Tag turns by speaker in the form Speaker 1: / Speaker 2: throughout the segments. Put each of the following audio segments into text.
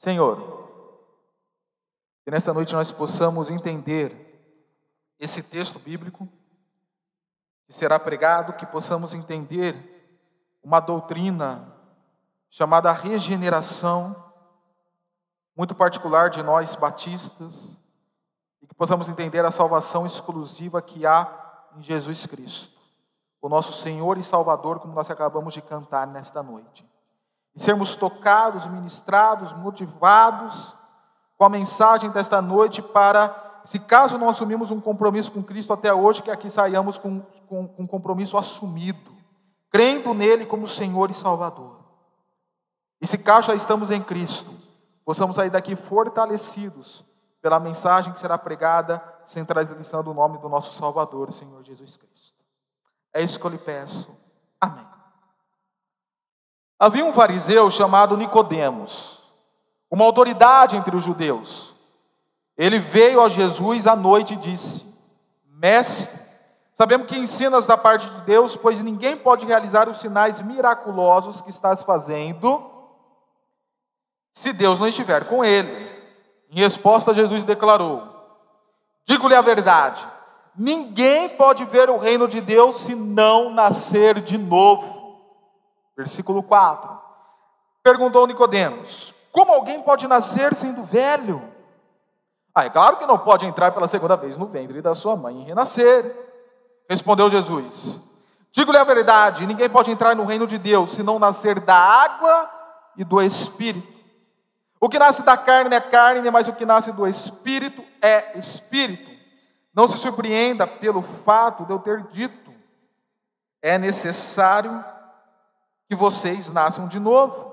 Speaker 1: Senhor, que nesta noite nós possamos entender esse texto bíblico que será pregado, que possamos entender uma doutrina chamada regeneração, muito particular de nós batistas, e que possamos entender a salvação exclusiva que há em Jesus Cristo, o nosso Senhor e Salvador, como nós acabamos de cantar nesta noite. Sermos tocados, ministrados, motivados com a mensagem desta noite para, se caso não assumimos um compromisso com Cristo até hoje, que aqui saiamos com, com, com um compromisso assumido, crendo nele como Senhor e Salvador. E se caso já estamos em Cristo, possamos sair daqui fortalecidos pela mensagem que será pregada, centralizando o nome do nosso Salvador, Senhor Jesus Cristo. É isso que eu lhe peço. Amém. Havia um fariseu chamado Nicodemos, uma autoridade entre os judeus. Ele veio a Jesus à noite e disse: Mestre, sabemos que ensinas da parte de Deus, pois ninguém pode realizar os sinais miraculosos que estás fazendo se Deus não estiver com ele. Em resposta, Jesus declarou: Digo-lhe a verdade, ninguém pode ver o reino de Deus se não nascer de novo. Versículo 4. Perguntou Nicodemos: Como alguém pode nascer sendo velho? Ah, é claro que não pode entrar pela segunda vez no ventre da sua mãe e renascer. Respondeu Jesus: Digo-lhe a verdade, ninguém pode entrar no reino de Deus se não nascer da água e do espírito. O que nasce da carne é carne, mas o que nasce do espírito é espírito. Não se surpreenda pelo fato de eu ter dito: é necessário que vocês nasçam de novo.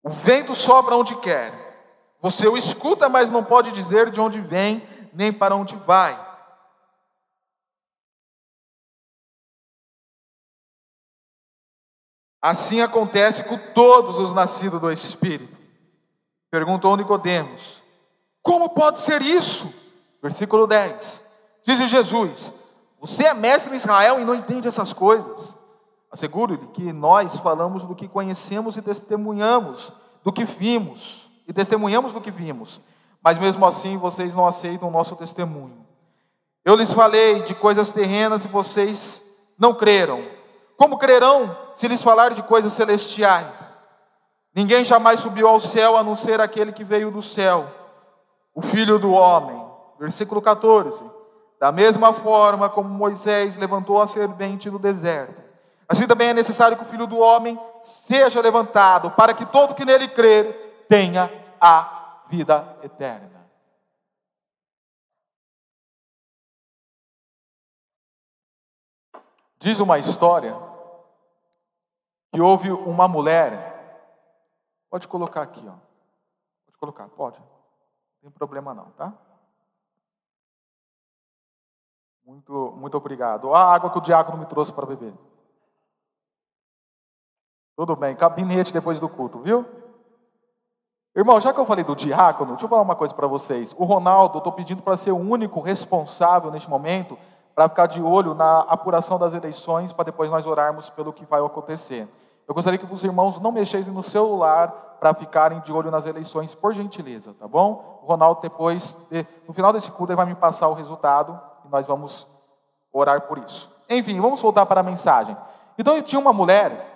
Speaker 1: O vento sopra onde quer. Você o escuta, mas não pode dizer de onde vem, nem para onde vai. Assim acontece com todos os nascidos do Espírito. Perguntou Nicodemos: Como pode ser isso? Versículo 10. Diz Jesus: Você é mestre em Israel e não entende essas coisas. Asseguro-lhe que nós falamos do que conhecemos e testemunhamos do que vimos, e testemunhamos do que vimos, mas mesmo assim vocês não aceitam o nosso testemunho. Eu lhes falei de coisas terrenas e vocês não creram. Como crerão se lhes falar de coisas celestiais? Ninguém jamais subiu ao céu a não ser aquele que veio do céu, o Filho do Homem. Versículo 14. Da mesma forma como Moisés levantou a serpente no deserto, assim também é necessário que o Filho do Homem seja levantado, para que todo que nele crer tenha a vida eterna. Diz uma história que houve uma mulher, pode colocar aqui, ó. Pode colocar, pode. Não tem problema não, tá? Muito, muito obrigado. A água que o diácono me trouxe para beber. Tudo bem, gabinete depois do culto, viu? Irmão, já que eu falei do diácono, deixa eu falar uma coisa para vocês. O Ronaldo, estou pedindo para ser o único responsável neste momento para ficar de olho na apuração das eleições, para depois nós orarmos pelo que vai acontecer. Eu gostaria que os irmãos não mexessem no celular para ficarem de olho nas eleições, por gentileza, tá bom? O Ronaldo depois, no final desse culto, ele vai me passar o resultado nós vamos orar por isso. Enfim, vamos voltar para a mensagem. Então, tinha uma mulher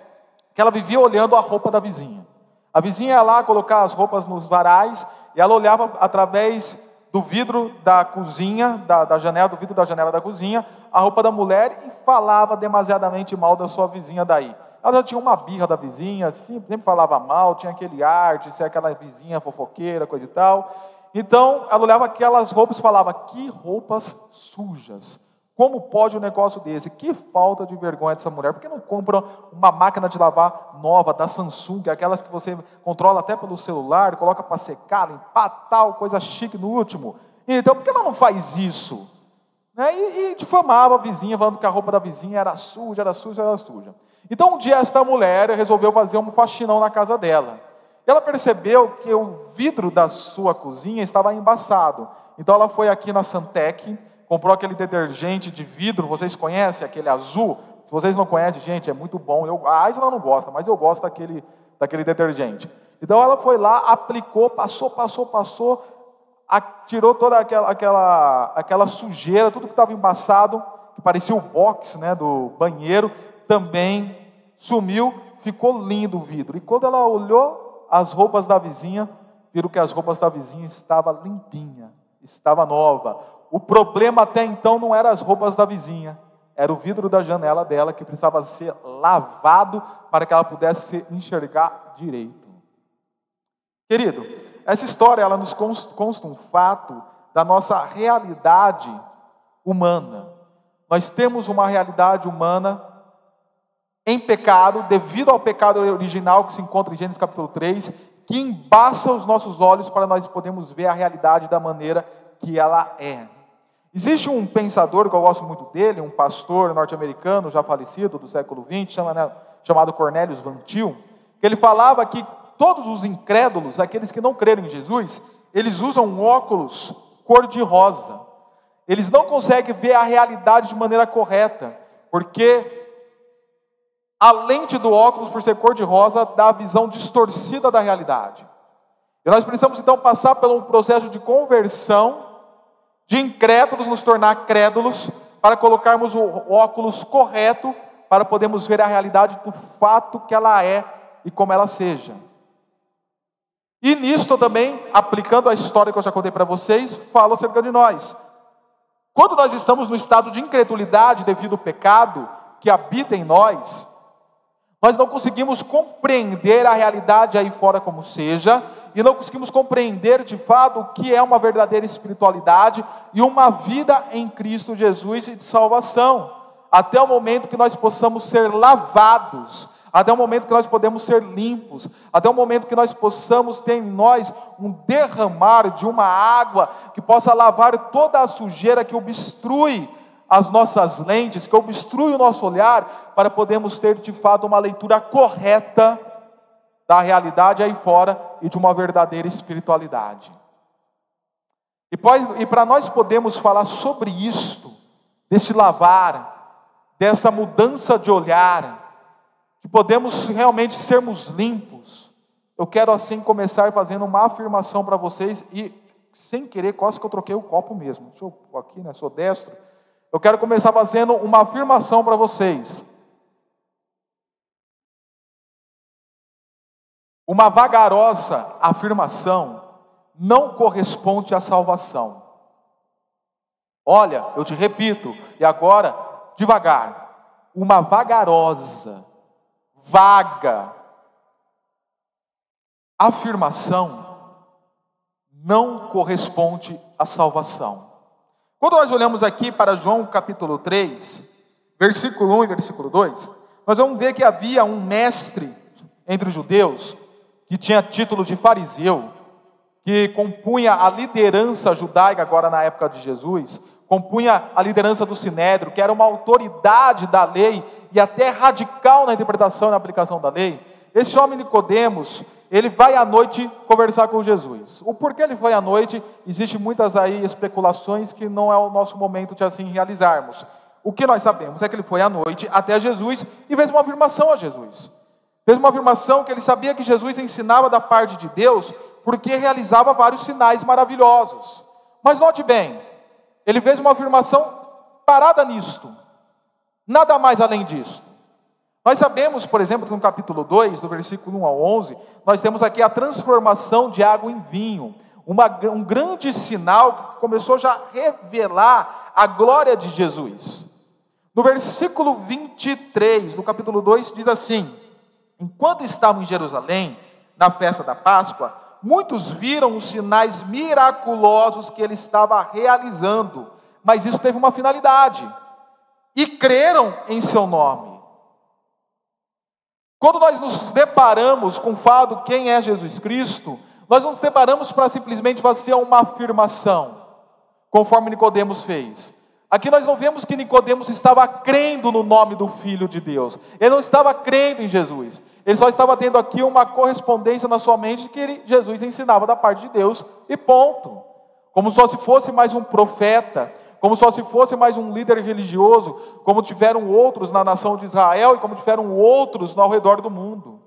Speaker 1: que ela vivia olhando a roupa da vizinha. A vizinha ia lá colocar as roupas nos varais e ela olhava através do vidro da cozinha, da, da, janela, do vidro da janela da cozinha, a roupa da mulher e falava demasiadamente mal da sua vizinha daí. Ela já tinha uma birra da vizinha, sempre falava mal, tinha aquele ar de ser aquela vizinha fofoqueira, coisa e tal. Então, ela olhava aquelas roupas e falava: que roupas sujas. Como pode um negócio desse? Que falta de vergonha dessa mulher. Por que não compra uma máquina de lavar nova da Samsung, aquelas que você controla até pelo celular, coloca para secar, limpar, tal, coisa chique no último? Então, por que ela não faz isso? Né? E, e difamava a vizinha, falando que a roupa da vizinha era suja, era suja, era suja. Então um dia esta mulher resolveu fazer um faxinão na casa dela. Ela percebeu que o vidro da sua cozinha estava embaçado. Então ela foi aqui na Santec, comprou aquele detergente de vidro, vocês conhecem aquele azul? Se vocês não conhecem, gente, é muito bom. Eu, a Aisla não gosta, mas eu gosto daquele daquele detergente. Então ela foi lá, aplicou, passou, passou, passou, tirou toda aquela, aquela, aquela sujeira, tudo que estava embaçado, que parecia o box né, do banheiro, também sumiu, ficou lindo o vidro. E quando ela olhou as roupas da vizinha, viram que as roupas da vizinha estavam limpinha, estava nova. O problema até então não era as roupas da vizinha, era o vidro da janela dela que precisava ser lavado para que ela pudesse enxergar direito. Querido, essa história ela nos consta um fato da nossa realidade humana. Nós temos uma realidade humana em pecado, devido ao pecado original que se encontra em Gênesis capítulo 3, que embaça os nossos olhos para nós podermos ver a realidade da maneira que ela é. Existe um pensador que eu gosto muito dele, um pastor norte-americano já falecido do século XX, né, chamado Cornelius Van Til, que ele falava que todos os incrédulos, aqueles que não creram em Jesus, eles usam óculos cor-de-rosa. Eles não conseguem ver a realidade de maneira correta, porque a lente do óculos, por ser cor-de-rosa, dá a visão distorcida da realidade. E nós precisamos então passar por um processo de conversão, de incrédulos nos tornar crédulos, para colocarmos o óculos correto, para podermos ver a realidade do fato que ela é e como ela seja. E nisto também, aplicando a história que eu já contei para vocês, falo acerca de nós. Quando nós estamos no estado de incredulidade devido ao pecado que habita em nós, nós não conseguimos compreender a realidade aí fora como seja, e não conseguimos compreender de fato o que é uma verdadeira espiritualidade e uma vida em Cristo Jesus e de salvação, até o momento que nós possamos ser lavados, até o momento que nós podemos ser limpos, até o momento que nós possamos ter em nós um derramar de uma água que possa lavar toda a sujeira que obstrui as nossas lentes, que obstrui o nosso olhar, para podermos ter de fato uma leitura correta da realidade aí fora e de uma verdadeira espiritualidade. E para nós podermos falar sobre isto, desse lavar, dessa mudança de olhar, que podemos realmente sermos limpos, eu quero assim começar fazendo uma afirmação para vocês e sem querer, quase que eu troquei o copo mesmo. Deixa eu aqui, né? Sou destro. Eu quero começar fazendo uma afirmação para vocês. Uma vagarosa afirmação não corresponde à salvação. Olha, eu te repito, e agora, devagar. Uma vagarosa, vaga afirmação não corresponde à salvação. Quando nós olhamos aqui para João capítulo 3, versículo 1 e versículo 2, nós vamos ver que havia um mestre entre os judeus que tinha título de fariseu, que compunha a liderança judaica agora na época de Jesus, compunha a liderança do Sinédrio, que era uma autoridade da lei e até radical na interpretação e na aplicação da lei. Esse homem Nicodemos, ele vai à noite conversar com Jesus. O porquê ele foi à noite, existe muitas aí especulações que não é o nosso momento de assim realizarmos. O que nós sabemos é que ele foi à noite até Jesus e fez uma afirmação a Jesus. Fez uma afirmação que ele sabia que Jesus ensinava da parte de Deus, porque realizava vários sinais maravilhosos. Mas note bem, ele fez uma afirmação parada nisto. Nada mais além disso. Nós sabemos, por exemplo, que no capítulo 2, do versículo 1 ao 11, nós temos aqui a transformação de água em vinho, uma, um grande sinal que começou já a revelar a glória de Jesus. No versículo 23 do capítulo 2 diz assim: Enquanto estavam em Jerusalém, na festa da Páscoa, muitos viram os sinais miraculosos que ele estava realizando, mas isso teve uma finalidade, e creram em seu nome. Quando nós nos deparamos com o fato quem é Jesus Cristo, nós não nos deparamos para simplesmente fazer uma afirmação, conforme Nicodemos fez. Aqui nós não vemos que Nicodemos estava crendo no nome do Filho de Deus. Ele não estava crendo em Jesus. Ele só estava tendo aqui uma correspondência na sua mente que Jesus ensinava da parte de Deus e ponto. Como só se fosse mais um profeta, como só se fosse mais um líder religioso, como tiveram outros na nação de Israel e como tiveram outros ao redor do mundo.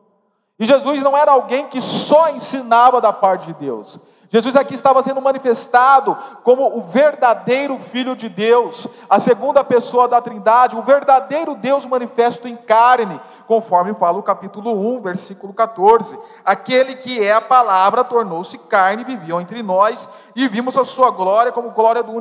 Speaker 1: E Jesus não era alguém que só ensinava da parte de Deus. Jesus aqui estava sendo manifestado como o verdadeiro Filho de Deus, a segunda pessoa da Trindade, o verdadeiro Deus manifesto em carne, conforme fala o capítulo 1, versículo 14. Aquele que é a palavra tornou-se carne, viveu entre nós, e vimos a sua glória como glória do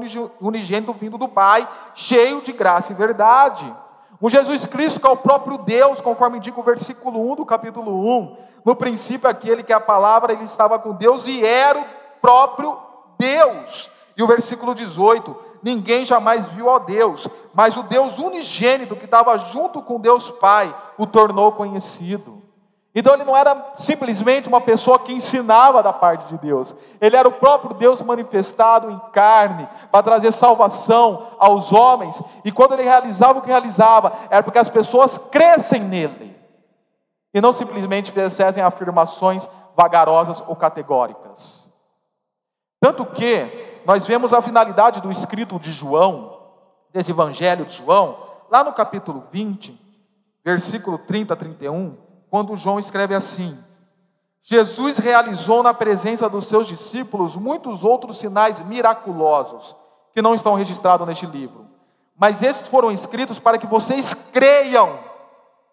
Speaker 1: unigênito vindo do Pai, cheio de graça e verdade. O Jesus Cristo, que é o próprio Deus, conforme indica o versículo 1 do capítulo 1. No princípio, aquele que é a palavra, ele estava com Deus e era o próprio Deus. E o versículo 18: Ninguém jamais viu a Deus, mas o Deus unigênito que estava junto com Deus Pai o tornou conhecido. Então ele não era simplesmente uma pessoa que ensinava da parte de Deus, ele era o próprio Deus manifestado em carne para trazer salvação aos homens, e quando ele realizava o que realizava, era porque as pessoas crescem nele, e não simplesmente fizessem afirmações vagarosas ou categóricas. Tanto que nós vemos a finalidade do escrito de João, desse evangelho de João, lá no capítulo 20, versículo 30 a 31, quando João escreve assim: Jesus realizou na presença dos seus discípulos muitos outros sinais miraculosos que não estão registrados neste livro. Mas esses foram escritos para que vocês creiam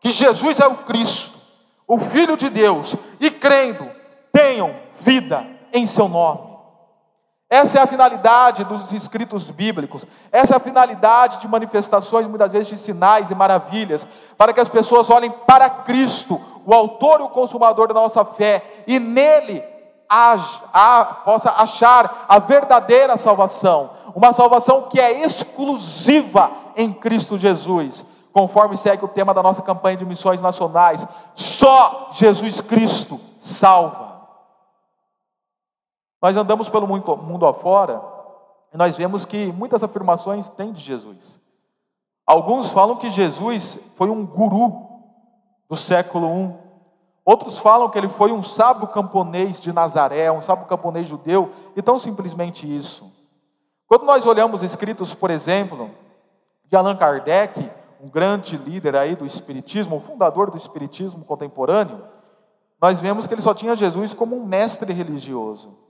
Speaker 1: que Jesus é o Cristo, o Filho de Deus, e crendo, tenham vida em seu nome. Essa é a finalidade dos escritos bíblicos, essa é a finalidade de manifestações, muitas vezes de sinais e maravilhas, para que as pessoas olhem para Cristo, o autor e o consumador da nossa fé, e nele age, a, possa achar a verdadeira salvação, uma salvação que é exclusiva em Cristo Jesus, conforme segue o tema da nossa campanha de missões nacionais: só Jesus Cristo salva. Nós andamos pelo mundo, afora e nós vemos que muitas afirmações têm de Jesus. Alguns falam que Jesus foi um guru do século I. Outros falam que ele foi um sábio camponês de Nazaré, um sábio camponês judeu, e tão simplesmente isso. Quando nós olhamos escritos, por exemplo, de Allan Kardec, um grande líder aí do espiritismo, o fundador do espiritismo contemporâneo, nós vemos que ele só tinha Jesus como um mestre religioso.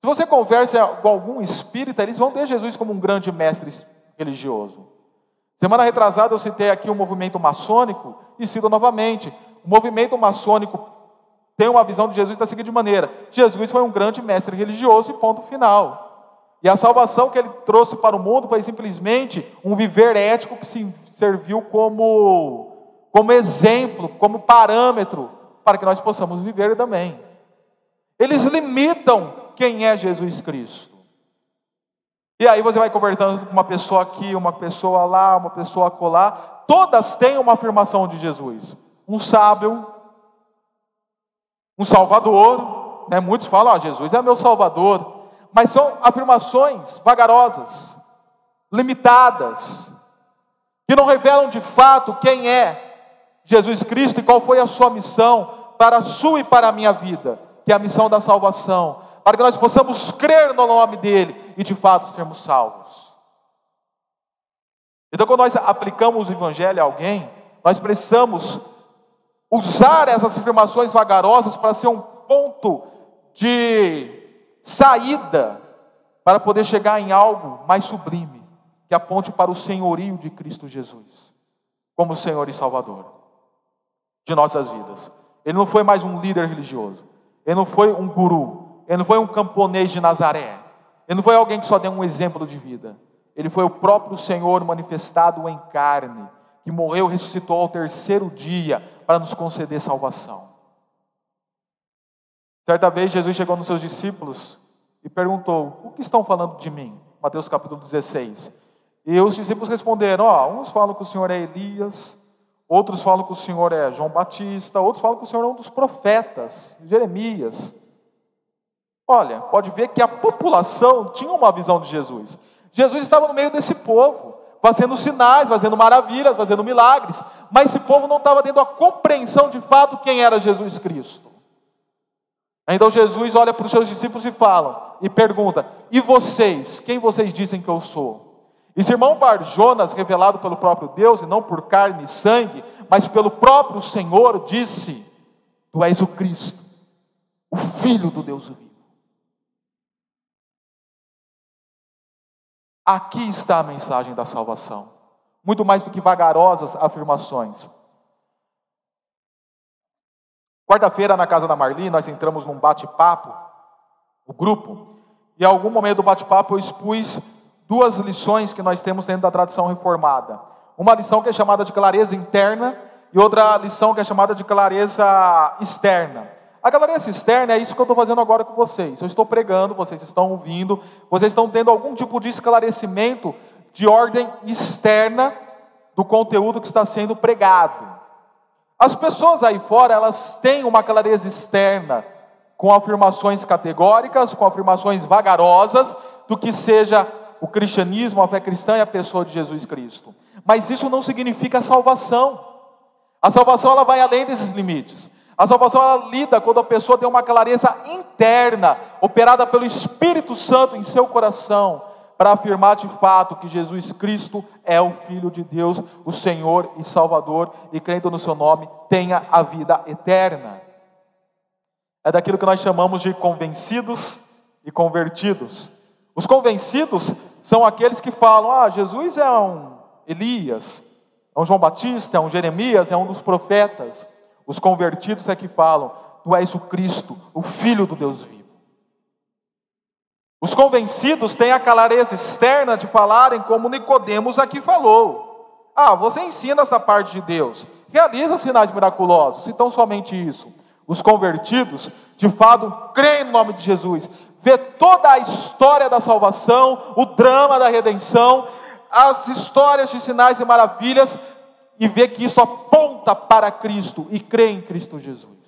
Speaker 1: Se você conversa com algum espírita, eles vão ter Jesus como um grande mestre religioso. Semana retrasada eu citei aqui o movimento maçônico e cito novamente. O movimento maçônico tem uma visão de Jesus da seguinte maneira: Jesus foi um grande mestre religioso e ponto final. E a salvação que ele trouxe para o mundo foi simplesmente um viver ético que se serviu como, como exemplo, como parâmetro para que nós possamos viver também. Eles limitam quem é Jesus Cristo. E aí você vai conversando com uma pessoa aqui, uma pessoa lá, uma pessoa acolá, todas têm uma afirmação de Jesus. Um sábio, um salvador, né? muitos falam, ah, Jesus é meu salvador, mas são afirmações vagarosas, limitadas, que não revelam de fato quem é Jesus Cristo e qual foi a sua missão para a sua e para a minha vida, que é a missão da salvação, para que nós possamos crer no nome dEle e de fato sermos salvos. Então, quando nós aplicamos o Evangelho a alguém, nós precisamos usar essas afirmações vagarosas para ser um ponto de saída para poder chegar em algo mais sublime, que aponte para o senhorio de Cristo Jesus, como Senhor e Salvador de nossas vidas. Ele não foi mais um líder religioso, ele não foi um guru, ele não foi um camponês de Nazaré. Ele não foi alguém que só deu um exemplo de vida. Ele foi o próprio Senhor manifestado em carne, que morreu e ressuscitou ao terceiro dia para nos conceder salvação. Certa vez Jesus chegou nos seus discípulos e perguntou: O que estão falando de mim? Mateus capítulo 16. E os discípulos responderam: Ó, oh, uns falam que o Senhor é Elias, outros falam que o Senhor é João Batista, outros falam que o Senhor é um dos profetas, Jeremias. Olha, pode ver que a população tinha uma visão de Jesus. Jesus estava no meio desse povo, fazendo sinais, fazendo maravilhas, fazendo milagres, mas esse povo não estava tendo a compreensão de fato quem era Jesus Cristo. Então Jesus olha para os seus discípulos e fala, e pergunta: E vocês, quem vocês dizem que eu sou? E Simão Bar Jonas, revelado pelo próprio Deus, e não por carne e sangue, mas pelo próprio Senhor, disse: Tu és o Cristo, o Filho do Deus vivo. Aqui está a mensagem da salvação, muito mais do que vagarosas afirmações. Quarta-feira, na casa da Marli, nós entramos num bate-papo, o grupo, e em algum momento do bate-papo eu expus duas lições que nós temos dentro da tradição reformada. Uma lição que é chamada de clareza interna e outra lição que é chamada de clareza externa. A clareza externa é isso que eu estou fazendo agora com vocês. Eu estou pregando, vocês estão ouvindo, vocês estão tendo algum tipo de esclarecimento de ordem externa do conteúdo que está sendo pregado. As pessoas aí fora, elas têm uma clareza externa com afirmações categóricas, com afirmações vagarosas do que seja o cristianismo, a fé cristã e a pessoa de Jesus Cristo. Mas isso não significa salvação. A salvação ela vai além desses limites. A salvação ela lida quando a pessoa tem uma clareza interna, operada pelo Espírito Santo em seu coração, para afirmar de fato que Jesus Cristo é o Filho de Deus, o Senhor e Salvador, e crendo no seu nome, tenha a vida eterna. É daquilo que nós chamamos de convencidos e convertidos. Os convencidos são aqueles que falam: ah, Jesus é um Elias, é um João Batista, é um Jeremias, é um dos profetas. Os convertidos é que falam: Tu és o Cristo, o Filho do Deus vivo. Os convencidos têm a clareza externa de falarem como Nicodemos aqui falou. Ah, você ensina essa parte de Deus, realiza sinais miraculosos, então somente isso. Os convertidos, de fato, creem no nome de Jesus, vê toda a história da salvação, o drama da redenção, as histórias de sinais e maravilhas e vê que isso aponta para Cristo e crê em Cristo Jesus.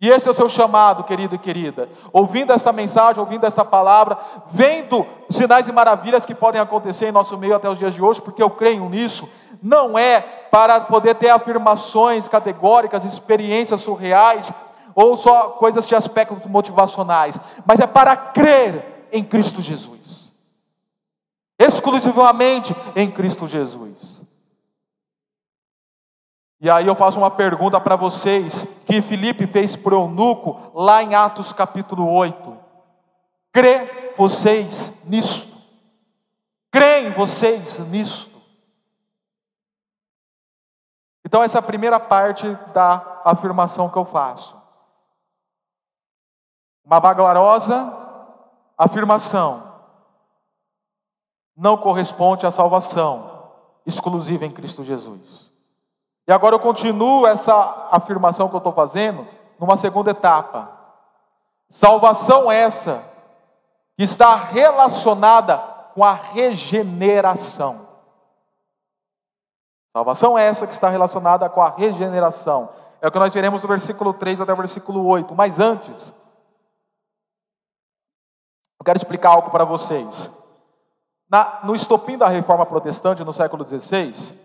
Speaker 1: E esse é o seu chamado, querido e querida. Ouvindo esta mensagem, ouvindo esta palavra, vendo sinais e maravilhas que podem acontecer em nosso meio até os dias de hoje, porque eu creio nisso, não é para poder ter afirmações categóricas, experiências surreais, ou só coisas de aspectos motivacionais, mas é para crer em Cristo Jesus. Exclusivamente em Cristo Jesus. E aí eu faço uma pergunta para vocês que Filipe fez para o eunuco lá em Atos capítulo 8. Crê vocês nisto? Creem vocês nisto? Então essa é a primeira parte da afirmação que eu faço. Uma vagarosa afirmação não corresponde à salvação exclusiva em Cristo Jesus. E agora eu continuo essa afirmação que eu estou fazendo numa segunda etapa. Salvação essa que está relacionada com a regeneração. Salvação essa que está relacionada com a regeneração. É o que nós veremos do versículo 3 até o versículo 8. Mas antes, eu quero explicar algo para vocês. Na, no estopim da reforma protestante no século XVI,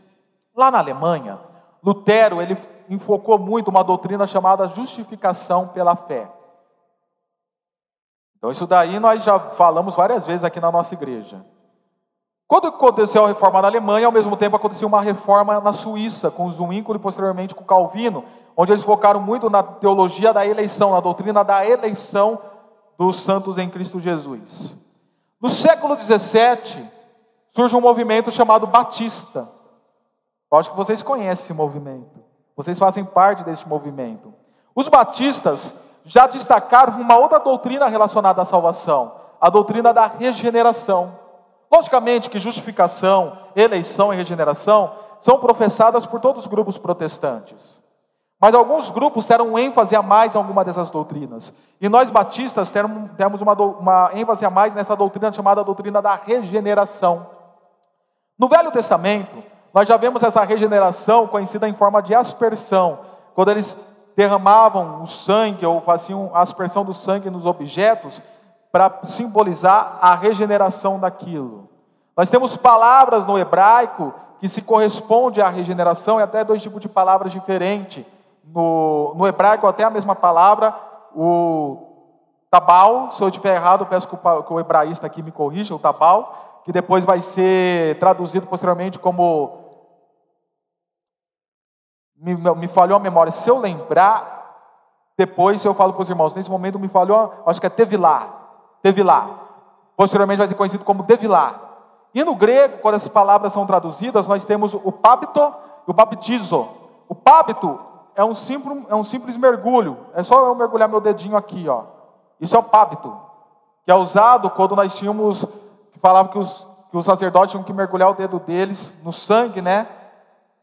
Speaker 1: lá na Alemanha, Lutero ele enfocou muito uma doutrina chamada justificação pela fé. Então isso daí nós já falamos várias vezes aqui na nossa igreja. Quando aconteceu a reforma na Alemanha, ao mesmo tempo aconteceu uma reforma na Suíça, com Zwingli e posteriormente com Calvino, onde eles focaram muito na teologia da eleição, na doutrina da eleição dos santos em Cristo Jesus. No século 17, surge um movimento chamado Batista. Eu acho que vocês conhecem esse movimento. Vocês fazem parte desse movimento. Os batistas já destacaram uma outra doutrina relacionada à salvação, a doutrina da regeneração. Logicamente que justificação, eleição e regeneração são professadas por todos os grupos protestantes. Mas alguns grupos deram ênfase a mais em alguma dessas doutrinas. E nós batistas temos uma, uma ênfase a mais nessa doutrina chamada doutrina da regeneração. No Velho Testamento, nós já vemos essa regeneração conhecida em forma de aspersão, quando eles derramavam o sangue ou faziam a aspersão do sangue nos objetos para simbolizar a regeneração daquilo. Nós temos palavras no hebraico que se corresponde à regeneração e até dois tipos de palavras diferentes no, no hebraico até a mesma palavra, o tabal, se eu estiver errado, peço que o, que o hebraísta aqui me corrija, o tabal, que depois vai ser traduzido posteriormente como. Me, me falhou a memória, se eu lembrar, Depois eu falo para os irmãos, nesse momento me falou, acho que é Tevilá. Tevilá. Posteriormente vai ser conhecido como Devilá. E no grego, quando essas palavras são traduzidas, nós temos o pábito e o baptizo. O pábito é um simples, é um simples mergulho. É só eu mergulhar meu dedinho aqui, ó. Isso é o pábito, que é usado quando nós tínhamos, que falava que os, que os sacerdotes tinham que mergulhar o dedo deles no sangue, né?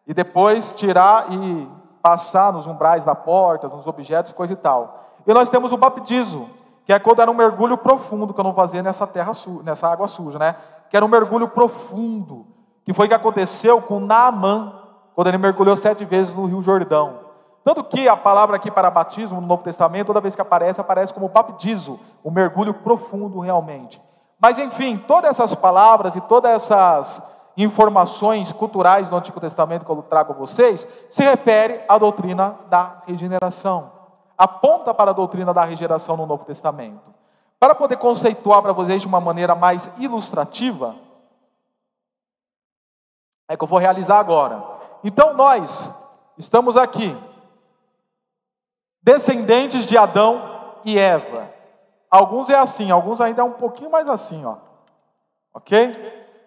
Speaker 1: E depois tirar e passar nos umbrais da porta, nos objetos, coisa e tal. E nós temos o baptizo, que é quando era um mergulho profundo que eu não fazia nessa terra nessa água suja, né? Que era um mergulho profundo, que foi o que aconteceu com Naamã, quando ele mergulhou sete vezes no Rio Jordão. Tanto que a palavra aqui para batismo no Novo Testamento, toda vez que aparece, aparece como baptizo, um mergulho profundo realmente. Mas enfim, todas essas palavras e todas essas informações culturais do Antigo Testamento que eu trago a vocês, se refere à doutrina da regeneração. Aponta para a doutrina da regeneração no Novo Testamento. Para poder conceituar para vocês de uma maneira mais ilustrativa, é que eu vou realizar agora. Então nós estamos aqui descendentes de Adão e Eva. Alguns é assim, alguns ainda é um pouquinho mais assim, ó. Ok?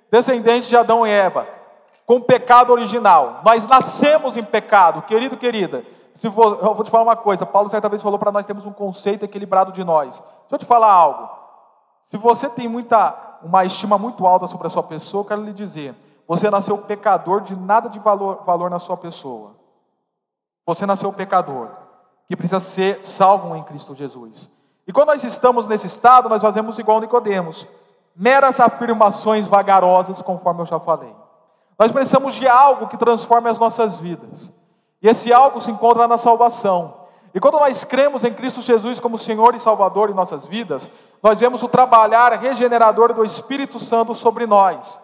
Speaker 1: Descendentes de Adão e Eva, com pecado original. Nós nascemos em pecado, querido, querida. Se eu vou te falar uma coisa. Paulo certa vez falou para nós temos um conceito equilibrado de nós. Deixa eu te falar algo. Se você tem muita, uma estima muito alta sobre a sua pessoa, eu quero lhe dizer, você nasceu pecador de nada de valor, valor na sua pessoa. Você nasceu pecador que precisa ser salvo em Cristo Jesus. E quando nós estamos nesse estado, nós fazemos igual Nicodemos, meras afirmações vagarosas, conforme eu já falei. Nós precisamos de algo que transforme as nossas vidas. E esse algo se encontra na salvação. E quando nós cremos em Cristo Jesus como Senhor e Salvador em nossas vidas, nós vemos o trabalhar regenerador do Espírito Santo sobre nós.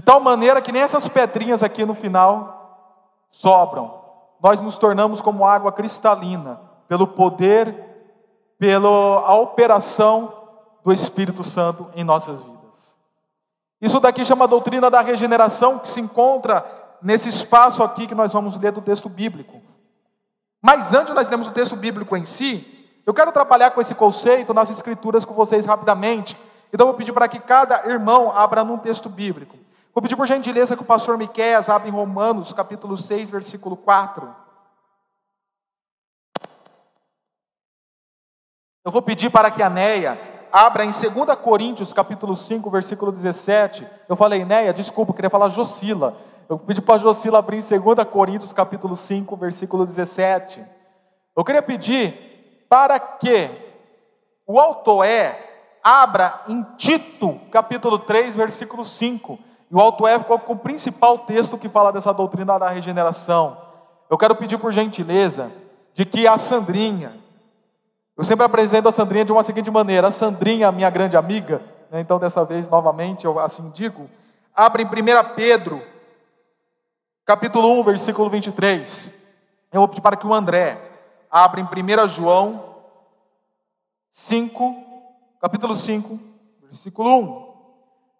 Speaker 1: De tal maneira que nem essas pedrinhas aqui no final sobram. Nós nos tornamos como água cristalina, pelo poder, pela operação do Espírito Santo em nossas vidas. Isso daqui chama a doutrina da regeneração, que se encontra nesse espaço aqui que nós vamos ler do texto bíblico. Mas antes nós lermos o texto bíblico em si, eu quero trabalhar com esse conceito nas escrituras com vocês rapidamente. Então eu vou pedir para que cada irmão abra num texto bíblico. Vou pedir por gentileza que o pastor Miqueias abra em Romanos, capítulo 6, versículo 4. Eu vou pedir para que a Neia abra em 2 Coríntios, capítulo 5, versículo 17. Eu falei, Neia, desculpa, eu queria falar Jocila. Eu pedi para a Jocila abrir em 2 Coríntios, capítulo 5, versículo 17. Eu queria pedir para que o Autoé abra em Tito, capítulo 3, versículo 5. E o Alto com o principal texto que fala dessa doutrina da regeneração. Eu quero pedir por gentileza de que a Sandrinha, eu sempre apresento a Sandrinha de uma seguinte maneira: a Sandrinha, minha grande amiga, né, então dessa vez novamente eu assim digo, abre em 1 Pedro, capítulo 1, versículo 23. Eu vou pedir para que o André abra em 1 João 5, capítulo 5, versículo 1.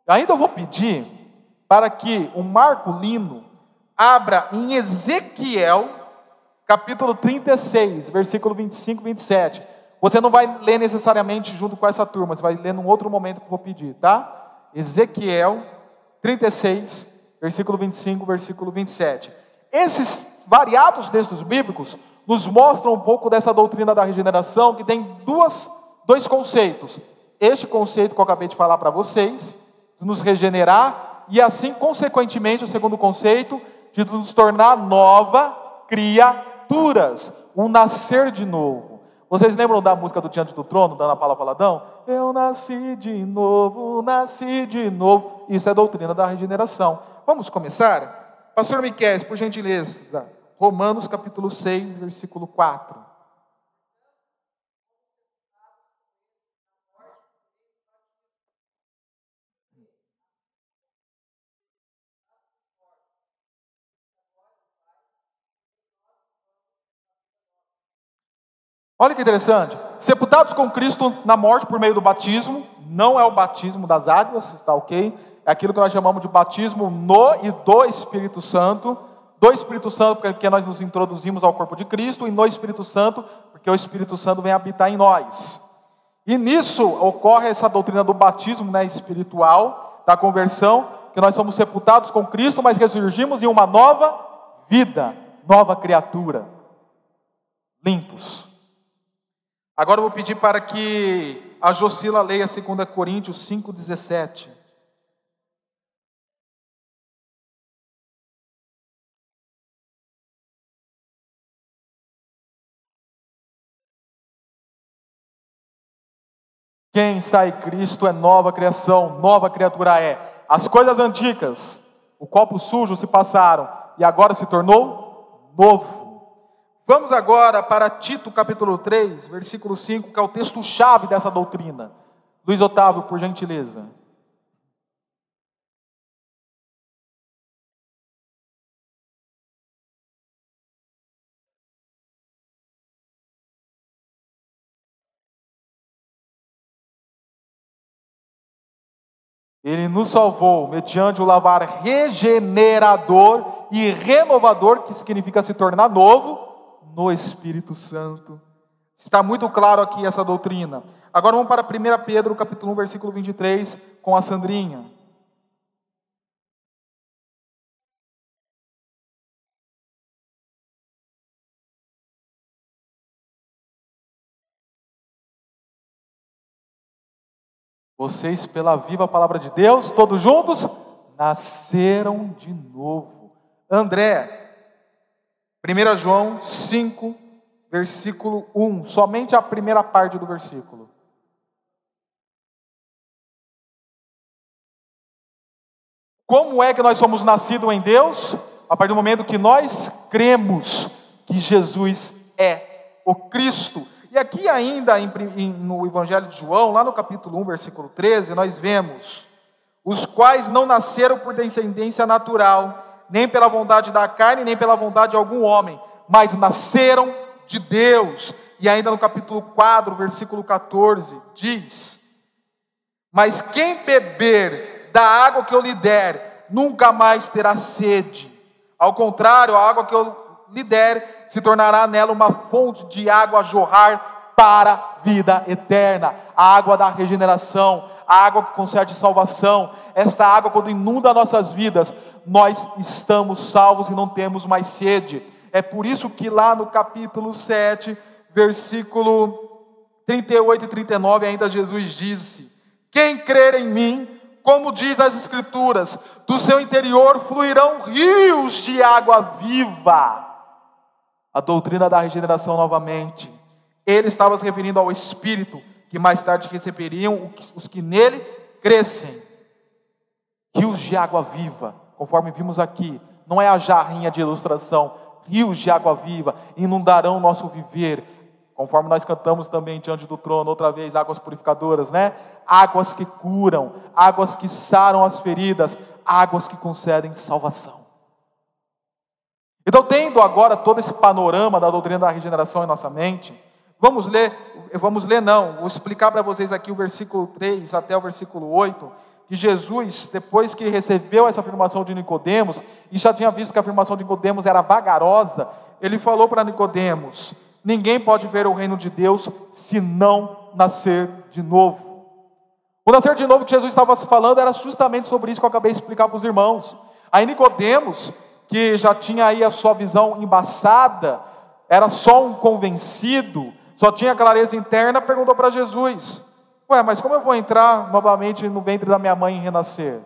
Speaker 1: Ainda eu vou pedir para que o Marco Lino abra em Ezequiel, capítulo 36, versículo 25 e 27. Você não vai ler necessariamente junto com essa turma, você vai ler num outro momento que eu vou pedir, tá? Ezequiel 36, versículo 25, versículo 27. Esses variados textos bíblicos nos mostram um pouco dessa doutrina da regeneração, que tem duas, dois conceitos. Este conceito que eu acabei de falar para vocês, nos regenerar e assim, consequentemente, o segundo conceito, de nos tornar nova criaturas, um nascer de novo. Vocês lembram da música do Diante do Trono, da Ana Paula Paladão? Eu nasci de novo, nasci de novo. Isso é doutrina da regeneração. Vamos começar? Pastor Miquel, por gentileza, Romanos capítulo 6, versículo 4. Olha que interessante. Sepultados com Cristo na morte por meio do batismo, não é o batismo das águas, está ok? É aquilo que nós chamamos de batismo no e do Espírito Santo. Do Espírito Santo, porque nós nos introduzimos ao corpo de Cristo, e no Espírito Santo, porque o Espírito Santo vem habitar em nós. E nisso ocorre essa doutrina do batismo né, espiritual, da conversão, que nós somos sepultados com Cristo, mas ressurgimos em uma nova vida, nova criatura, limpos. Agora eu vou pedir para que a Jocila leia 2 Coríntios 5,17. Quem está em Cristo é nova criação, nova criatura é. As coisas antigas, o copo sujo se passaram e agora se tornou novo. Vamos agora para Tito capítulo 3, versículo 5, que é o texto-chave dessa doutrina. Luiz Otávio, por gentileza. Ele nos salvou mediante o lavar regenerador e renovador, que significa se tornar novo, no Espírito Santo. Está muito claro aqui essa doutrina. Agora vamos para 1 Pedro, capítulo 1, versículo 23, com a Sandrinha. Vocês, pela viva palavra de Deus, todos juntos, nasceram de novo. André, 1 João 5, versículo 1, somente a primeira parte do versículo. Como é que nós somos nascidos em Deus? A partir do momento que nós cremos que Jesus é o Cristo. E aqui, ainda no Evangelho de João, lá no capítulo 1, versículo 13, nós vemos: os quais não nasceram por descendência natural nem pela vontade da carne, nem pela vontade de algum homem, mas nasceram de Deus. E ainda no capítulo 4, versículo 14, diz: Mas quem beber da água que eu lhe der, nunca mais terá sede. Ao contrário, a água que eu lhe der se tornará nela uma fonte de água a jorrar para a vida eterna, a água da regeneração, a água que concede salvação. Esta água, quando inunda nossas vidas, nós estamos salvos e não temos mais sede. É por isso que lá no capítulo 7, versículo 38 e 39, ainda Jesus disse: Quem crer em mim, como diz as Escrituras, do seu interior fluirão rios de água viva. A doutrina da regeneração novamente. Ele estava se referindo ao Espírito que mais tarde receberiam os que nele crescem. Rios de água viva, conforme vimos aqui, não é a jarrinha de ilustração, rios de água viva inundarão o nosso viver, conforme nós cantamos também diante do trono, outra vez, águas purificadoras, né? Águas que curam, águas que saram as feridas, águas que concedem salvação. Então, tendo agora todo esse panorama da doutrina da regeneração em nossa mente, Vamos ler, vamos ler não, vou explicar para vocês aqui o versículo 3 até o versículo 8, que Jesus, depois que recebeu essa afirmação de Nicodemos, e já tinha visto que a afirmação de Nicodemos era vagarosa, ele falou para Nicodemos: ninguém pode ver o reino de Deus se não nascer de novo. O nascer de novo que Jesus estava falando era justamente sobre isso que eu acabei de explicar para os irmãos. Aí Nicodemos, que já tinha aí a sua visão embaçada, era só um convencido, só tinha clareza interna, perguntou para Jesus: Ué, mas como eu vou entrar novamente no ventre da minha mãe e renascer?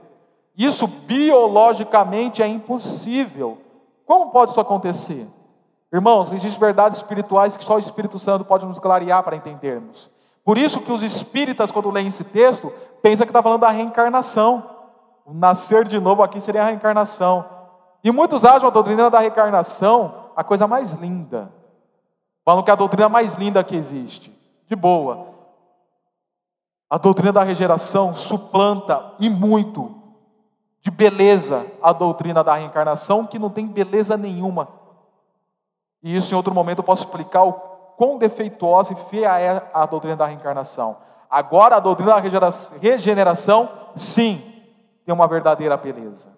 Speaker 1: Isso biologicamente é impossível. Como pode isso acontecer? Irmãos, existem verdades espirituais que só o Espírito Santo pode nos clarear para entendermos. Por isso que os espíritas, quando leem esse texto, pensam que está falando da reencarnação. O nascer de novo aqui seria a reencarnação. E muitos acham a doutrina da reencarnação a coisa mais linda. Falam que é a doutrina mais linda que existe. De boa. A doutrina da regeneração suplanta e muito de beleza a doutrina da reencarnação, que não tem beleza nenhuma. E isso em outro momento eu posso explicar o quão defeituosa e feia é a doutrina da reencarnação. Agora, a doutrina da regeneração, sim, tem uma verdadeira beleza.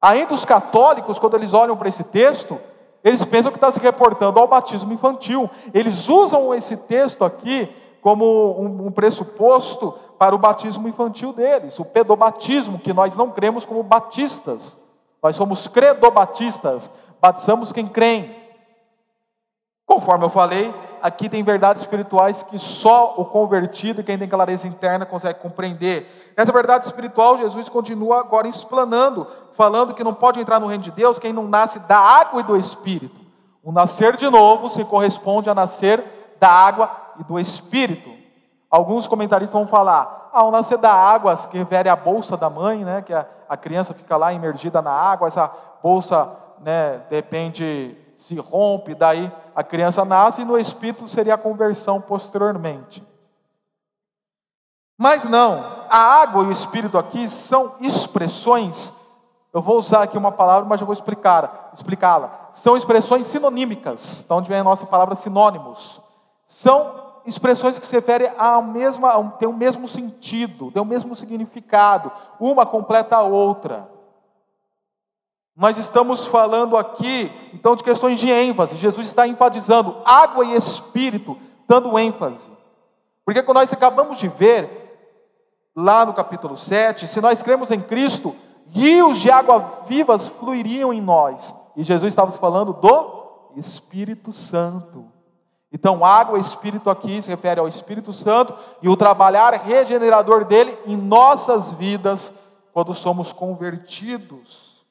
Speaker 1: Ainda os católicos, quando eles olham para esse texto, eles pensam que está se reportando ao batismo infantil. Eles usam esse texto aqui como um, pressuposto para o batismo infantil deles, o pedobatismo, que nós não cremos como batistas. Nós somos credobatistas, batizamos quem crê. Conforme eu falei, aqui tem verdades espirituais que só o convertido quem tem clareza interna consegue compreender. Essa verdade espiritual, Jesus continua agora explanando, falando que não pode entrar no reino de Deus quem não nasce da água e do Espírito. O nascer de novo se corresponde a nascer da água e do Espírito. Alguns comentaristas vão falar, ah, o nascer da água, que refere à bolsa da mãe, né, que a, a criança fica lá imergida na água, essa bolsa, né, de repente se rompe, daí a criança nasce e no espírito seria a conversão posteriormente. Mas não, a água e o espírito aqui são expressões, eu vou usar aqui uma palavra, mas eu vou explicar, explicá-la. São expressões sinonímicas, de onde vem a nossa palavra sinônimos. São expressões que se referem a mesma, tem o mesmo sentido, tem o mesmo significado, uma completa a outra. Nós estamos falando aqui, então, de questões de ênfase. Jesus está enfatizando água e espírito, dando ênfase. Porque quando nós acabamos de ver, lá no capítulo 7, se nós cremos em Cristo, rios de água vivas fluiriam em nós. E Jesus estava falando do Espírito Santo. Então, água espírito aqui se refere ao Espírito Santo e o trabalhar regenerador dele em nossas vidas quando somos convertidos.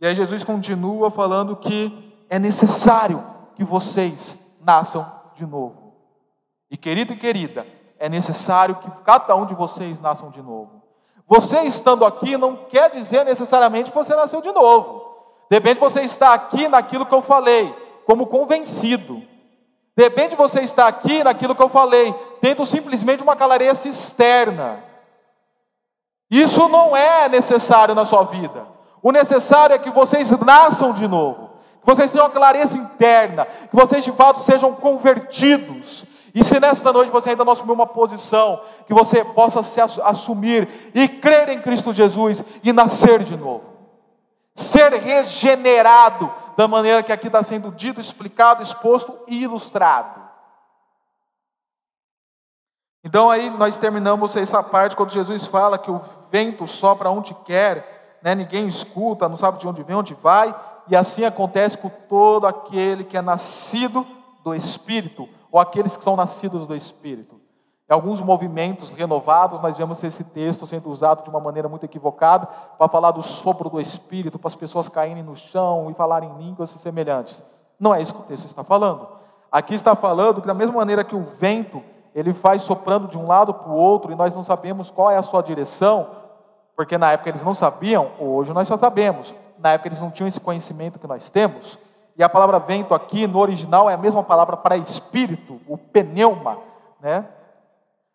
Speaker 1: E aí Jesus continua falando que é necessário que vocês nasçam de novo. E querido e querida, é necessário que cada um de vocês nasçam de novo. Você estando aqui não quer dizer necessariamente que você nasceu de novo. De repente você está aqui naquilo que eu falei, como convencido. De repente você está aqui naquilo que eu falei, tendo simplesmente uma clareza externa. Isso não é necessário na sua vida. O necessário é que vocês nasçam de novo, que vocês tenham clareza interna, que vocês de fato sejam convertidos. E se nesta noite você ainda não assumiu uma posição, que você possa se assumir e crer em Cristo Jesus e nascer de novo, ser regenerado da maneira que aqui está sendo dito, explicado, exposto e ilustrado. Então aí nós terminamos essa parte quando Jesus fala que o vento sopra onde quer né, ninguém escuta, não sabe de onde vem, onde vai, e assim acontece com todo aquele que é nascido do Espírito, ou aqueles que são nascidos do Espírito. Em alguns movimentos renovados, nós vemos esse texto sendo usado de uma maneira muito equivocada para falar do sopro do Espírito, para as pessoas caírem no chão e falarem línguas semelhantes. Não é isso que o texto está falando. Aqui está falando que, da mesma maneira que o vento ele faz soprando de um lado para o outro e nós não sabemos qual é a sua direção, porque na época eles não sabiam, hoje nós já sabemos. Na época eles não tinham esse conhecimento que nós temos. E a palavra vento aqui no original é a mesma palavra para espírito, o pneuma, né?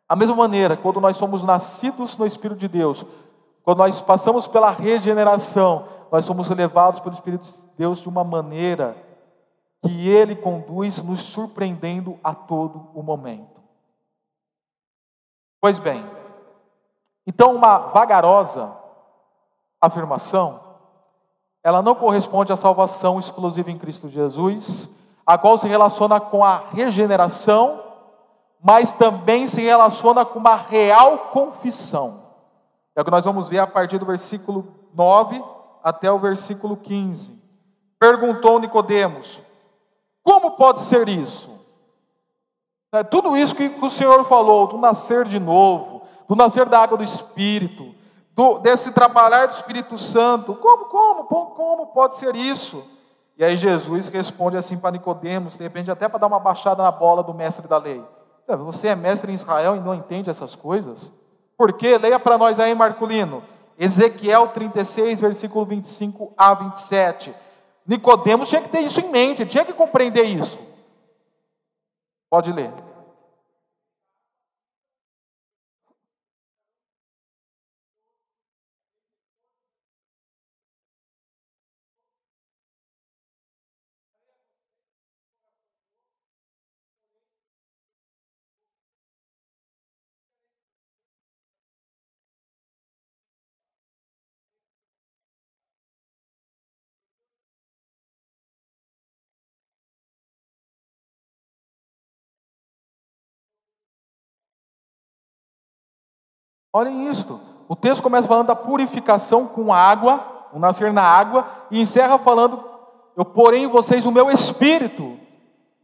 Speaker 1: A mesma maneira, quando nós somos nascidos no Espírito de Deus, quando nós passamos pela regeneração, nós somos levados pelo Espírito de Deus de uma maneira que Ele conduz, nos surpreendendo a todo o momento. Pois bem, então, uma vagarosa afirmação, ela não corresponde à salvação exclusiva em Cristo Jesus, a qual se relaciona com a regeneração, mas também se relaciona com uma real confissão. É o que nós vamos ver a partir do versículo 9 até o versículo 15. Perguntou Nicodemos: Como pode ser isso? É, tudo isso que o Senhor falou, do nascer de novo, do nascer da água do Espírito, do, desse trabalhar do Espírito Santo. Como, como, como pode ser isso? E aí Jesus responde assim para Nicodemos, de repente até para dar uma baixada na bola do mestre da lei. Você é mestre em Israel e não entende essas coisas? Por quê? Leia para nós aí, Marculino. Ezequiel 36, versículo 25 a 27. Nicodemos tinha que ter isso em mente, tinha que compreender isso. Pode ler. Olhem isto. O texto começa falando da purificação com água, o nascer na água, e encerra falando: Eu porei em vocês o meu espírito,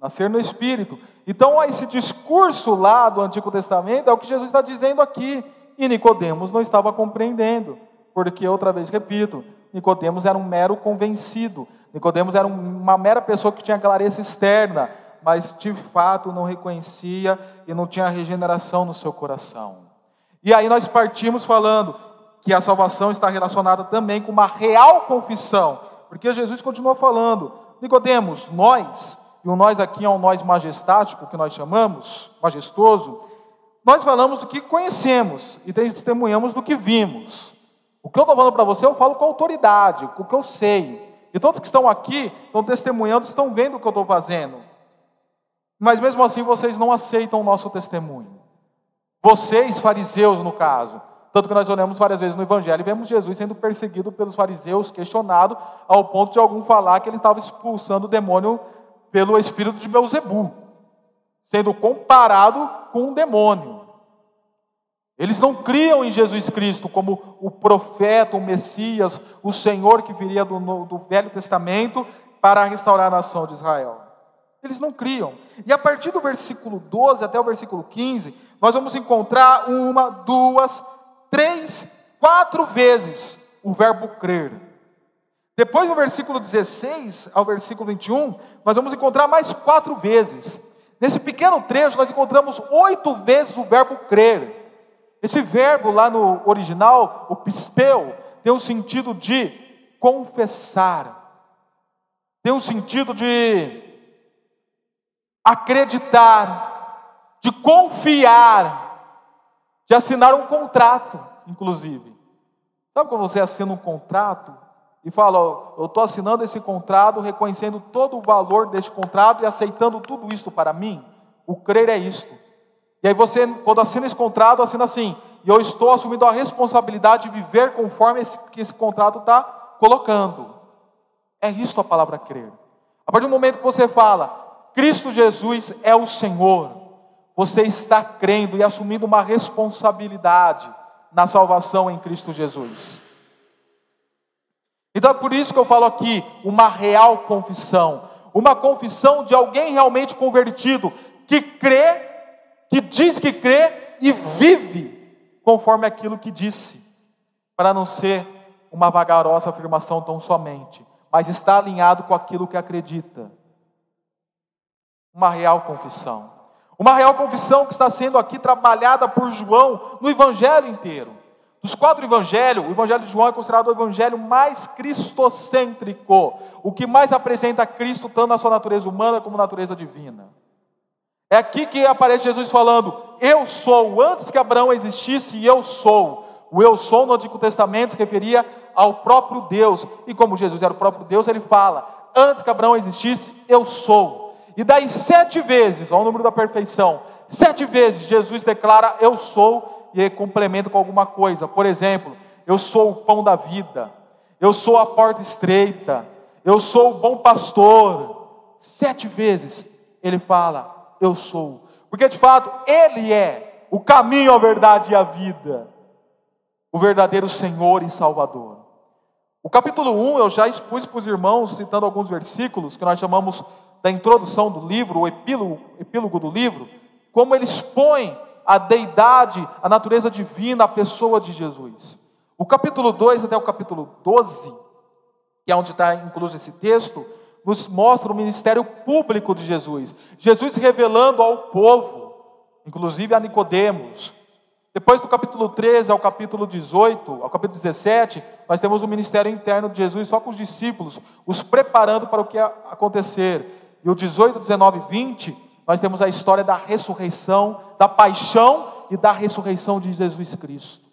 Speaker 1: nascer no espírito. Então, esse discurso lá do Antigo Testamento é o que Jesus está dizendo aqui. E Nicodemos não estava compreendendo, porque outra vez repito, Nicodemos era um mero convencido. Nicodemos era uma mera pessoa que tinha clareza externa, mas de fato não reconhecia e não tinha regeneração no seu coração. E aí nós partimos falando que a salvação está relacionada também com uma real confissão, porque Jesus continua falando, Nicodemos, nós, e o nós aqui é um nós majestático que nós chamamos, majestoso, nós falamos do que conhecemos e testemunhamos do que vimos. O que eu estou falando para você, eu falo com autoridade, com o que eu sei. E todos que estão aqui estão testemunhando, estão vendo o que eu estou fazendo. Mas mesmo assim vocês não aceitam o nosso testemunho. Vocês, fariseus, no caso. Tanto que nós olhamos várias vezes no Evangelho e vemos Jesus sendo perseguido pelos fariseus, questionado, ao ponto de algum falar que ele estava expulsando o demônio pelo espírito de Beuzebu, sendo comparado com um demônio. Eles não criam em Jesus Cristo como o profeta, o Messias, o Senhor que viria do, do Velho Testamento para restaurar a nação de Israel. Eles não criam. E a partir do versículo 12 até o versículo 15, nós vamos encontrar uma, duas, três, quatro vezes o verbo crer. Depois do versículo 16 ao versículo 21, nós vamos encontrar mais quatro vezes. Nesse pequeno trecho, nós encontramos oito vezes o verbo crer. Esse verbo lá no original, o pisteu, tem o sentido de confessar, tem o sentido de acreditar, de confiar, de assinar um contrato, inclusive. Sabe quando você assina um contrato e fala, eu estou assinando esse contrato, reconhecendo todo o valor deste contrato e aceitando tudo isto para mim? O crer é isto. E aí você, quando assina esse contrato, assina assim, e eu estou assumindo a responsabilidade de viver conforme esse, que esse contrato está colocando. É isto a palavra crer. A partir do momento que você fala, Cristo Jesus é o Senhor, você está crendo e assumindo uma responsabilidade na salvação em Cristo Jesus. Então é por isso que eu falo aqui, uma real confissão, uma confissão de alguém realmente convertido, que crê, que diz que crê e vive conforme aquilo que disse, para não ser uma vagarosa afirmação tão somente, mas está alinhado com aquilo que acredita uma real confissão. Uma real confissão que está sendo aqui trabalhada por João no evangelho inteiro. Dos quatro evangelhos, o evangelho de João é considerado o evangelho mais cristocêntrico, o que mais apresenta Cristo tanto na sua natureza humana como na natureza divina. É aqui que aparece Jesus falando: Eu sou, antes que Abraão existisse, eu sou. O eu sou no Antigo Testamento se referia ao próprio Deus, e como Jesus era o próprio Deus, ele fala: Antes que Abraão existisse, eu sou. E daí sete vezes, olha o número da perfeição, sete vezes Jesus declara eu sou e complementa com alguma coisa. Por exemplo, eu sou o pão da vida, eu sou a porta estreita, eu sou o bom pastor. Sete vezes ele fala eu sou, porque de fato ele é o caminho, a verdade e a vida, o verdadeiro Senhor e Salvador. O capítulo 1 eu já expus para os irmãos, citando alguns versículos que nós chamamos da introdução do livro, o epílogo, epílogo do livro, como ele expõe a deidade, a natureza divina, a pessoa de Jesus. O capítulo 2 até o capítulo 12, que é onde está incluso esse texto, nos mostra o ministério público de Jesus. Jesus revelando ao povo, inclusive a Nicodemos. Depois do capítulo 13 ao capítulo 18, ao capítulo 17, nós temos o ministério interno de Jesus só com os discípulos, os preparando para o que ia acontecer e o 18, 19 e 20, nós temos a história da ressurreição, da paixão e da ressurreição de Jesus Cristo.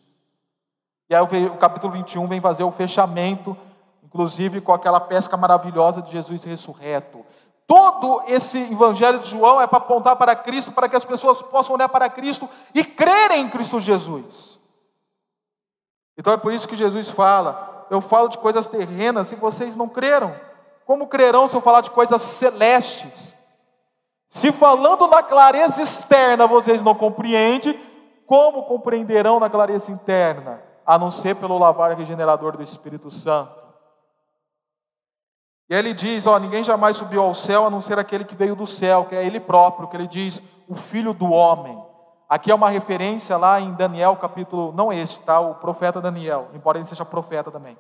Speaker 1: E aí o capítulo 21 vem fazer o fechamento, inclusive com aquela pesca maravilhosa de Jesus ressurreto. Todo esse evangelho de João é para apontar para Cristo, para que as pessoas possam olhar para Cristo e crerem em Cristo Jesus. Então é por isso que Jesus fala: Eu falo de coisas terrenas e vocês não creram. Como crerão se eu falar de coisas celestes? Se falando na clareza externa vocês não compreendem, como compreenderão na clareza interna, a não ser pelo lavar regenerador do Espírito Santo? E ele diz: ó, ninguém jamais subiu ao céu a não ser aquele que veio do céu, que é ele próprio, que ele diz, o Filho do Homem. Aqui é uma referência lá em Daniel, capítulo, não este, tá? O profeta Daniel, embora ele seja profeta também.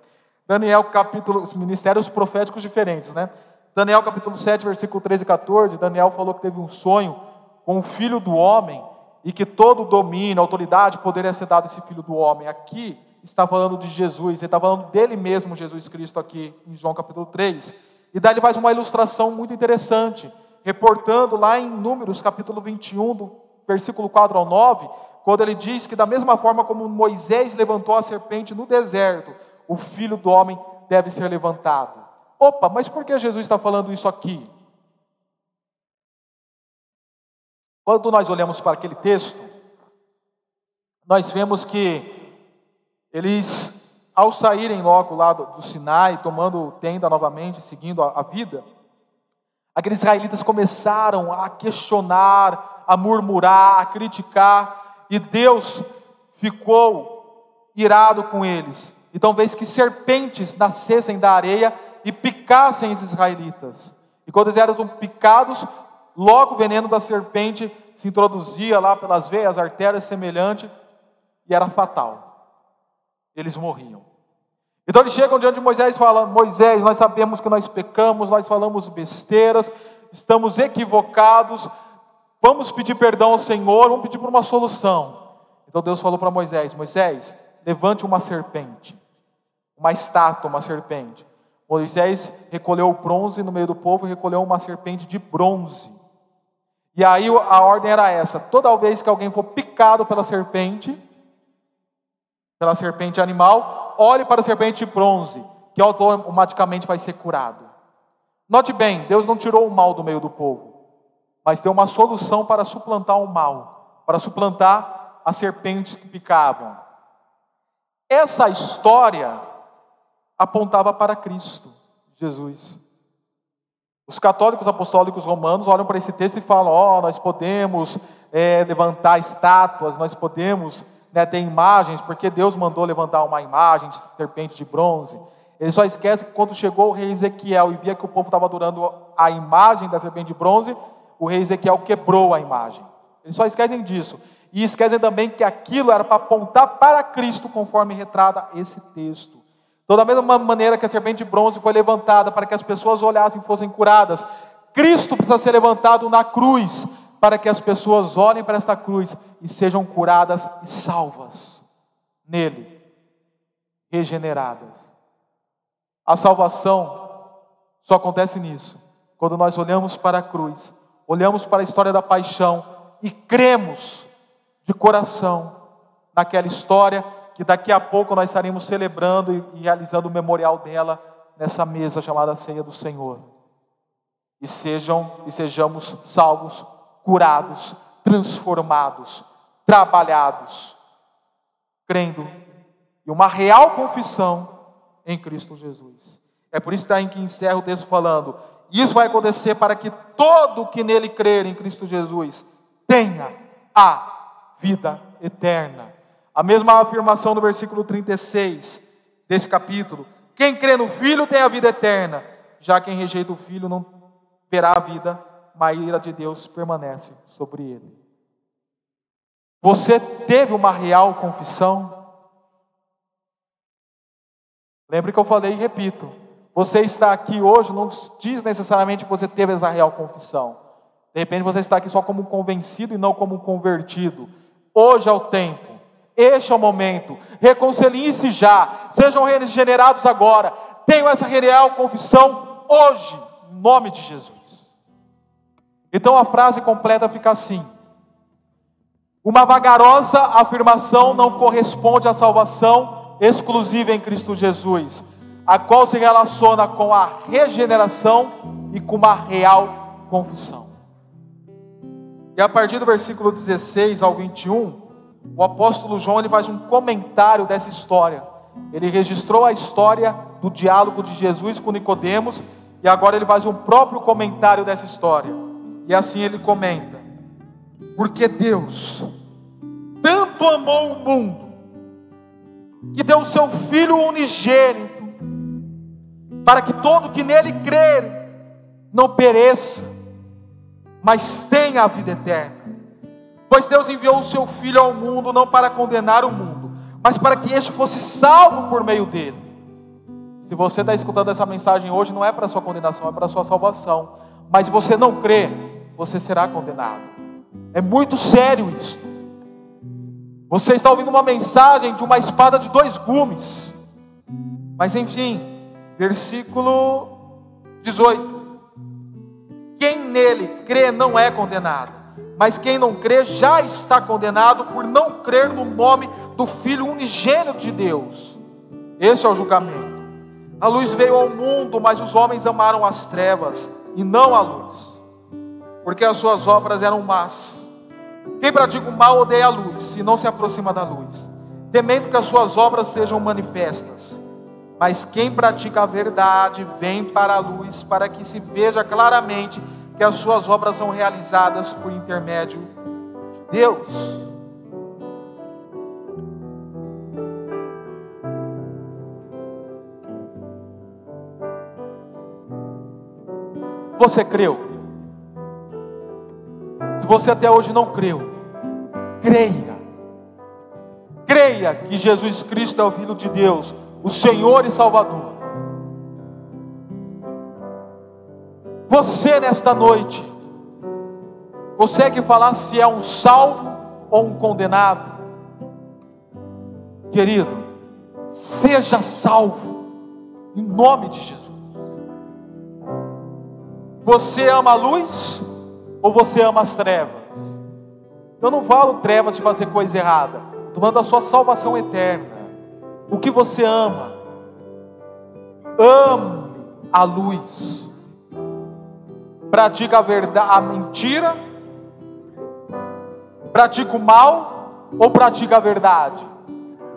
Speaker 1: Daniel, capítulo, ministérios proféticos diferentes, né? Daniel, capítulo 7, versículo 13 e 14. Daniel falou que teve um sonho com o filho do homem e que todo domínio, autoridade poderia ser dado a esse filho do homem. Aqui está falando de Jesus, ele está falando dele mesmo, Jesus Cristo, aqui em João capítulo 3. E daí ele faz uma ilustração muito interessante, reportando lá em Números capítulo 21, do versículo 4 ao 9, quando ele diz que da mesma forma como Moisés levantou a serpente no deserto, o filho do homem deve ser levantado. Opa, mas por que Jesus está falando isso aqui? Quando nós olhamos para aquele texto, nós vemos que eles, ao saírem logo lá do, do Sinai, tomando tenda novamente, seguindo a, a vida, aqueles israelitas começaram a questionar, a murmurar, a criticar, e Deus ficou irado com eles. Então, vez que serpentes nascessem da areia e picassem os israelitas. E quando eles eram picados, logo o veneno da serpente se introduzia lá pelas veias, artérias semelhante, e era fatal eles morriam. Então eles chegam diante de Moisés e falam: Moisés, nós sabemos que nós pecamos, nós falamos besteiras, estamos equivocados, vamos pedir perdão ao Senhor, vamos pedir por uma solução. Então Deus falou para Moisés: Moisés, levante uma serpente, uma estátua, uma serpente. Moisés recolheu o bronze no meio do povo e recolheu uma serpente de bronze. E aí a ordem era essa: toda vez que alguém for picado pela serpente, pela serpente animal, olhe para a serpente de bronze, que automaticamente vai ser curado. Note bem, Deus não tirou o mal do meio do povo, mas deu uma solução para suplantar o mal, para suplantar as serpentes que picavam. Essa história apontava para Cristo, Jesus. Os católicos apostólicos romanos olham para esse texto e falam: Ó, oh, nós podemos é, levantar estátuas, nós podemos né, tem imagens, porque Deus mandou levantar uma imagem de serpente de bronze. Ele só esquece que quando chegou o rei Ezequiel e via que o povo estava adorando a imagem da serpente de bronze, o rei Ezequiel quebrou a imagem. Eles só esquecem disso. E esquecem também que aquilo era para apontar para Cristo, conforme retrata esse texto. Então, da mesma maneira que a serpente de bronze foi levantada para que as pessoas olhassem e fossem curadas, Cristo precisa ser levantado na cruz para que as pessoas olhem para esta cruz e sejam curadas e salvas nele, regeneradas. A salvação só acontece nisso, quando nós olhamos para a cruz, olhamos para a história da paixão e cremos de coração naquela história que daqui a pouco nós estaremos celebrando e realizando o memorial dela nessa mesa chamada Ceia do Senhor. E sejam e sejamos salvos curados, transformados, trabalhados, crendo e uma real confissão em Cristo Jesus. É por isso daí que encerra o texto falando: isso vai acontecer para que todo que nele crer em Cristo Jesus tenha a vida eterna. A mesma afirmação no versículo 36 desse capítulo: quem crê no Filho tem a vida eterna, já quem rejeita o Filho não terá a vida a ira de Deus permanece sobre ele. Você teve uma real confissão? Lembre que eu falei e repito: você está aqui hoje não diz necessariamente que você teve essa real confissão. De repente você está aqui só como convencido e não como convertido. Hoje é o tempo, este é o momento. Reconciliem-se já, sejam regenerados agora. Tenham essa real confissão hoje, em nome de Jesus. Então a frase completa fica assim: Uma vagarosa afirmação não corresponde à salvação exclusiva em Cristo Jesus, a qual se relaciona com a regeneração e com uma real confissão. E a partir do versículo 16 ao 21, o apóstolo João ele faz um comentário dessa história. Ele registrou a história do diálogo de Jesus com Nicodemos e agora ele faz um próprio comentário dessa história. E assim ele comenta: Porque Deus tanto amou o mundo, que deu o seu Filho unigênito, para que todo que nele crer não pereça, mas tenha a vida eterna. Pois Deus enviou o seu Filho ao mundo não para condenar o mundo, mas para que este fosse salvo por meio dele. Se você está escutando essa mensagem hoje, não é para sua condenação, é para sua salvação. Mas se você não crê, você será condenado. É muito sério isso. Você está ouvindo uma mensagem de uma espada de dois gumes. Mas enfim, versículo 18. Quem nele crê não é condenado, mas quem não crê já está condenado por não crer no nome do Filho unigênito de Deus. Esse é o julgamento. A luz veio ao mundo, mas os homens amaram as trevas e não a luz, porque as suas obras eram más. Quem pratica o mal odeia a luz e não se aproxima da luz, temendo que as suas obras sejam manifestas. Mas quem pratica a verdade vem para a luz, para que se veja claramente que as suas obras são realizadas por intermédio de Deus. Você creu? Se você até hoje não creu, creia. Creia que Jesus Cristo é o Filho de Deus, o Senhor e Salvador. Você nesta noite consegue falar se é um salvo ou um condenado? Querido, seja salvo em nome de Jesus. Você ama a luz ou você ama as trevas? Eu não falo trevas de fazer coisa errada. Estou falando da sua salvação eterna. O que você ama? Ame a luz. Pratica a verdade, a mentira? Pratica o mal ou pratica a verdade?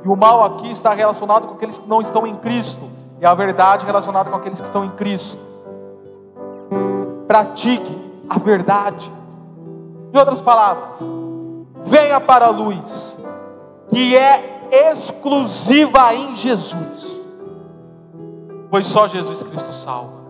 Speaker 1: E o mal aqui está relacionado com aqueles que não estão em Cristo, e a verdade relacionada com aqueles que estão em Cristo pratique a verdade. Em outras palavras, venha para a luz, que é exclusiva em Jesus, pois só Jesus Cristo salva.